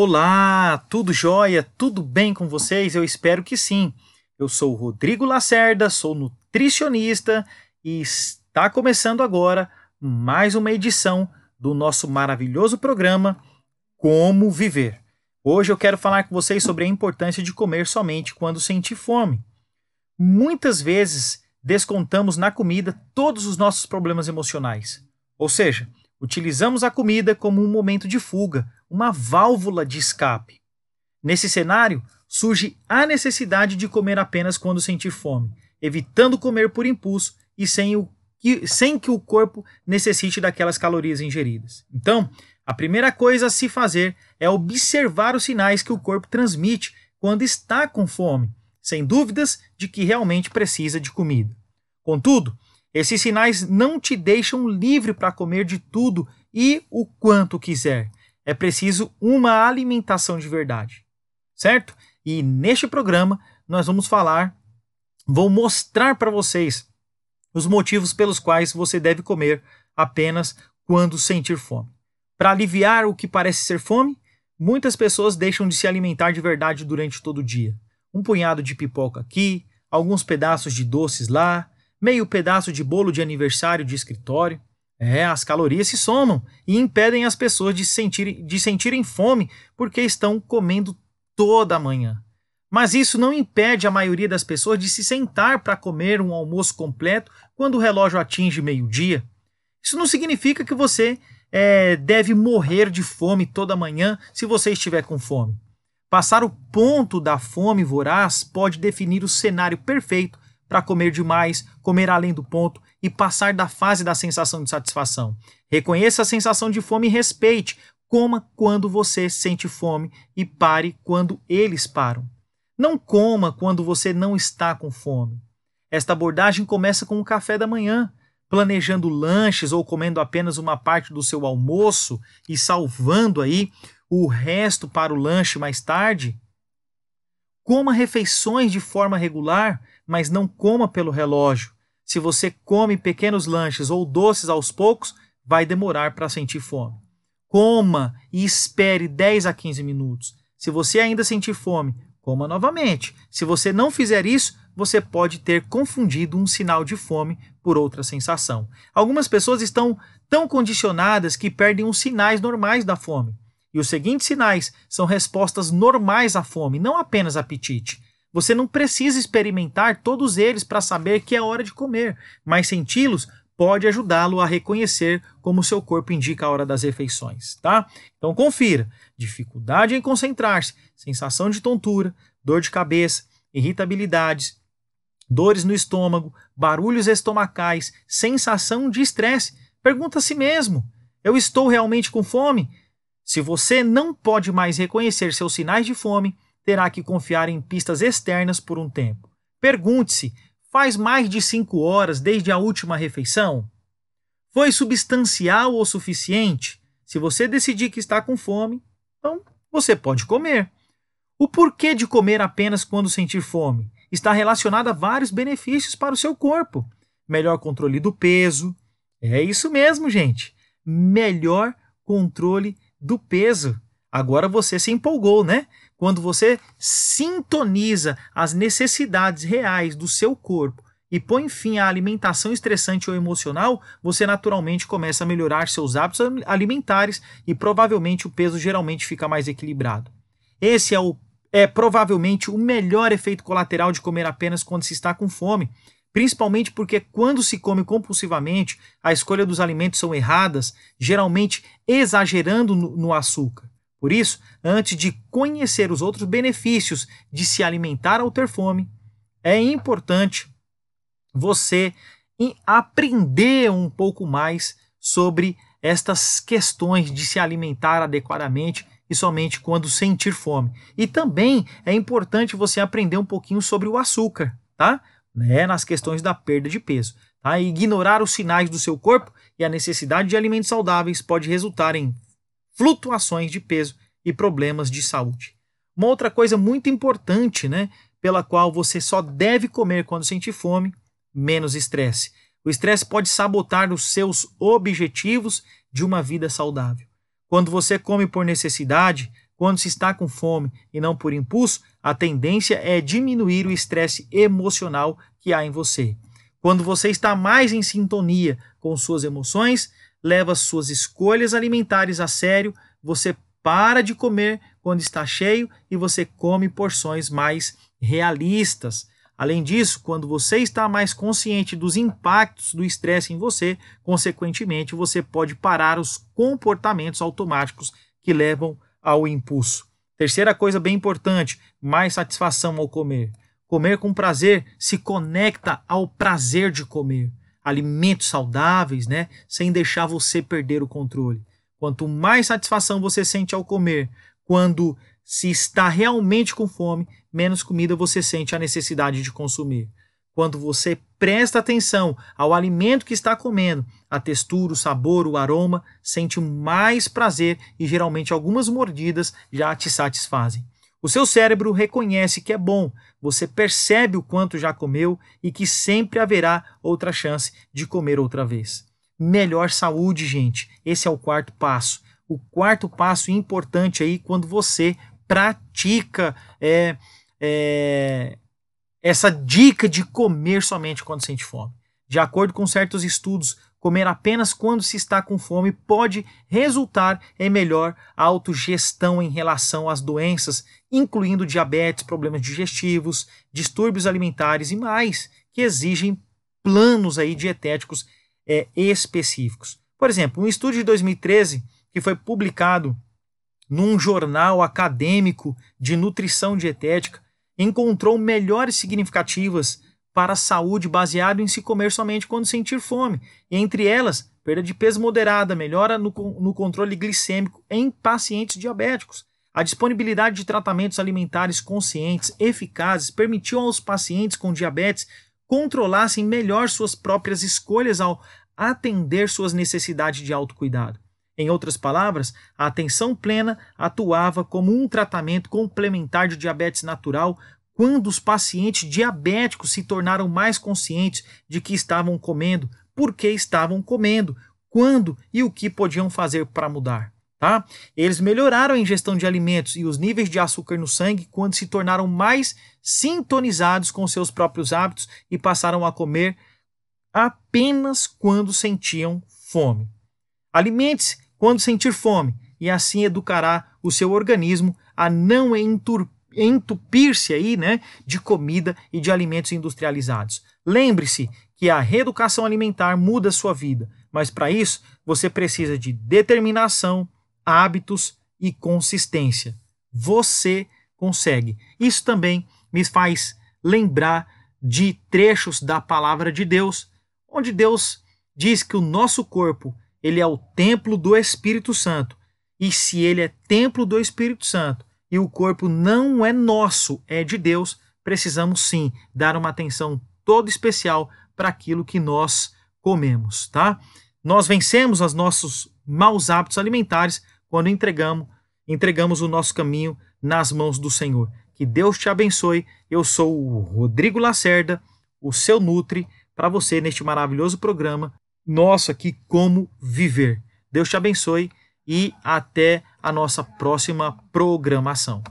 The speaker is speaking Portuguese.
Olá, tudo jóia? Tudo bem com vocês? Eu espero que sim. Eu sou Rodrigo Lacerda, sou nutricionista e está começando agora mais uma edição do nosso maravilhoso programa Como Viver. Hoje eu quero falar com vocês sobre a importância de comer somente quando sentir fome. Muitas vezes descontamos na comida todos os nossos problemas emocionais. Ou seja, utilizamos a comida como um momento de fuga, uma válvula de escape. Nesse cenário, surge a necessidade de comer apenas quando sentir fome, evitando comer por impulso e sem, o, que, sem que o corpo necessite daquelas calorias ingeridas. Então, a primeira coisa a se fazer é observar os sinais que o corpo transmite quando está com fome, sem dúvidas de que realmente precisa de comida. Contudo, esses sinais não te deixam livre para comer de tudo e o quanto quiser é preciso uma alimentação de verdade, certo? E neste programa nós vamos falar, vou mostrar para vocês os motivos pelos quais você deve comer apenas quando sentir fome. Para aliviar o que parece ser fome, muitas pessoas deixam de se alimentar de verdade durante todo o dia. Um punhado de pipoca aqui, alguns pedaços de doces lá, meio pedaço de bolo de aniversário de escritório. É, as calorias se somam e impedem as pessoas de, sentir, de sentirem fome porque estão comendo toda manhã. Mas isso não impede a maioria das pessoas de se sentar para comer um almoço completo quando o relógio atinge meio-dia. Isso não significa que você é, deve morrer de fome toda manhã se você estiver com fome. Passar o ponto da fome voraz pode definir o cenário perfeito para comer demais, comer além do ponto e passar da fase da sensação de satisfação. Reconheça a sensação de fome e respeite. Coma quando você sente fome e pare quando eles param. Não coma quando você não está com fome. Esta abordagem começa com o café da manhã, planejando lanches ou comendo apenas uma parte do seu almoço e salvando aí o resto para o lanche mais tarde. Coma refeições de forma regular, mas não coma pelo relógio. Se você come pequenos lanches ou doces aos poucos, vai demorar para sentir fome. Coma e espere 10 a 15 minutos. Se você ainda sentir fome, coma novamente. Se você não fizer isso, você pode ter confundido um sinal de fome por outra sensação. Algumas pessoas estão tão condicionadas que perdem os sinais normais da fome. E os seguintes sinais são respostas normais à fome, não apenas apetite. Você não precisa experimentar todos eles para saber que é hora de comer, mas senti-los pode ajudá-lo a reconhecer como seu corpo indica a hora das refeições, tá? Então confira: dificuldade em concentrar-se, sensação de tontura, dor de cabeça, irritabilidades, dores no estômago, barulhos estomacais, sensação de estresse. Pergunta a si mesmo: eu estou realmente com fome? Se você não pode mais reconhecer seus sinais de fome, terá que confiar em pistas externas por um tempo. Pergunte-se: faz mais de cinco horas desde a última refeição? Foi substancial o suficiente? Se você decidir que está com fome, então você pode comer. O porquê de comer apenas quando sentir fome está relacionado a vários benefícios para o seu corpo. Melhor controle do peso. É isso mesmo, gente. Melhor controle do peso. Agora você se empolgou, né? Quando você sintoniza as necessidades reais do seu corpo e põe fim à alimentação estressante ou emocional, você naturalmente começa a melhorar seus hábitos alimentares e provavelmente o peso geralmente fica mais equilibrado. Esse é, o, é provavelmente o melhor efeito colateral de comer apenas quando se está com fome, principalmente porque quando se come compulsivamente, a escolha dos alimentos são erradas, geralmente exagerando no, no açúcar. Por isso, antes de conhecer os outros benefícios de se alimentar ao ter fome, é importante você aprender um pouco mais sobre estas questões de se alimentar adequadamente e somente quando sentir fome. E também é importante você aprender um pouquinho sobre o açúcar, tá? Né? Nas questões da perda de peso. Tá? ignorar os sinais do seu corpo e a necessidade de alimentos saudáveis pode resultar em flutuações de peso e problemas de saúde. Uma outra coisa muito importante, né, pela qual você só deve comer quando sentir fome, menos estresse. O estresse pode sabotar os seus objetivos de uma vida saudável. Quando você come por necessidade, quando se está com fome e não por impulso, a tendência é diminuir o estresse emocional que há em você. Quando você está mais em sintonia com suas emoções, leva suas escolhas alimentares a sério, você para de comer quando está cheio e você come porções mais realistas. Além disso, quando você está mais consciente dos impactos do estresse em você, consequentemente, você pode parar os comportamentos automáticos que levam ao impulso. Terceira coisa bem importante: mais satisfação ao comer. Comer com prazer se conecta ao prazer de comer. Alimentos saudáveis, né? Sem deixar você perder o controle. Quanto mais satisfação você sente ao comer, quando se está realmente com fome, menos comida você sente a necessidade de consumir. Quando você presta atenção ao alimento que está comendo, a textura, o sabor, o aroma, sente mais prazer e geralmente algumas mordidas já te satisfazem. O seu cérebro reconhece que é bom, você percebe o quanto já comeu e que sempre haverá outra chance de comer outra vez. Melhor saúde, gente. Esse é o quarto passo. O quarto passo importante aí quando você pratica é, é, essa dica de comer somente quando sente fome. De acordo com certos estudos, comer apenas quando se está com fome pode resultar em melhor autogestão em relação às doenças, incluindo diabetes, problemas digestivos, distúrbios alimentares e mais, que exigem planos aí dietéticos é, específicos. Por exemplo, um estudo de 2013 que foi publicado num jornal acadêmico de nutrição dietética, encontrou melhores significativas para a saúde baseado em se comer somente quando sentir fome. entre elas, perda de peso moderada, melhora no, no controle glicêmico em pacientes diabéticos. A disponibilidade de tratamentos alimentares conscientes, eficazes, permitiu aos pacientes com diabetes controlassem melhor suas próprias escolhas ao atender suas necessidades de autocuidado. Em outras palavras, a atenção plena atuava como um tratamento complementar de diabetes natural quando os pacientes diabéticos se tornaram mais conscientes de que estavam comendo, por que estavam comendo, quando e o que podiam fazer para mudar. Tá? Eles melhoraram a ingestão de alimentos e os níveis de açúcar no sangue quando se tornaram mais sintonizados com seus próprios hábitos e passaram a comer apenas quando sentiam fome. Alimente-se quando sentir fome, e assim educará o seu organismo a não entupir-se aí, né, de comida e de alimentos industrializados. Lembre-se que a reeducação alimentar muda a sua vida, mas para isso você precisa de determinação, hábitos e consistência. Você consegue. Isso também me faz lembrar de trechos da palavra de Deus, onde Deus diz que o nosso corpo ele é o templo do Espírito Santo. E se ele é templo do Espírito Santo e o corpo não é nosso, é de Deus, precisamos sim dar uma atenção toda especial para aquilo que nós comemos, tá? Nós vencemos os nossos maus hábitos alimentares quando entregamos, entregamos o nosso caminho nas mãos do Senhor. Que Deus te abençoe. Eu sou o Rodrigo Lacerda, o seu Nutri, para você neste maravilhoso programa nosso aqui como viver. Deus te abençoe e até a nossa próxima programação.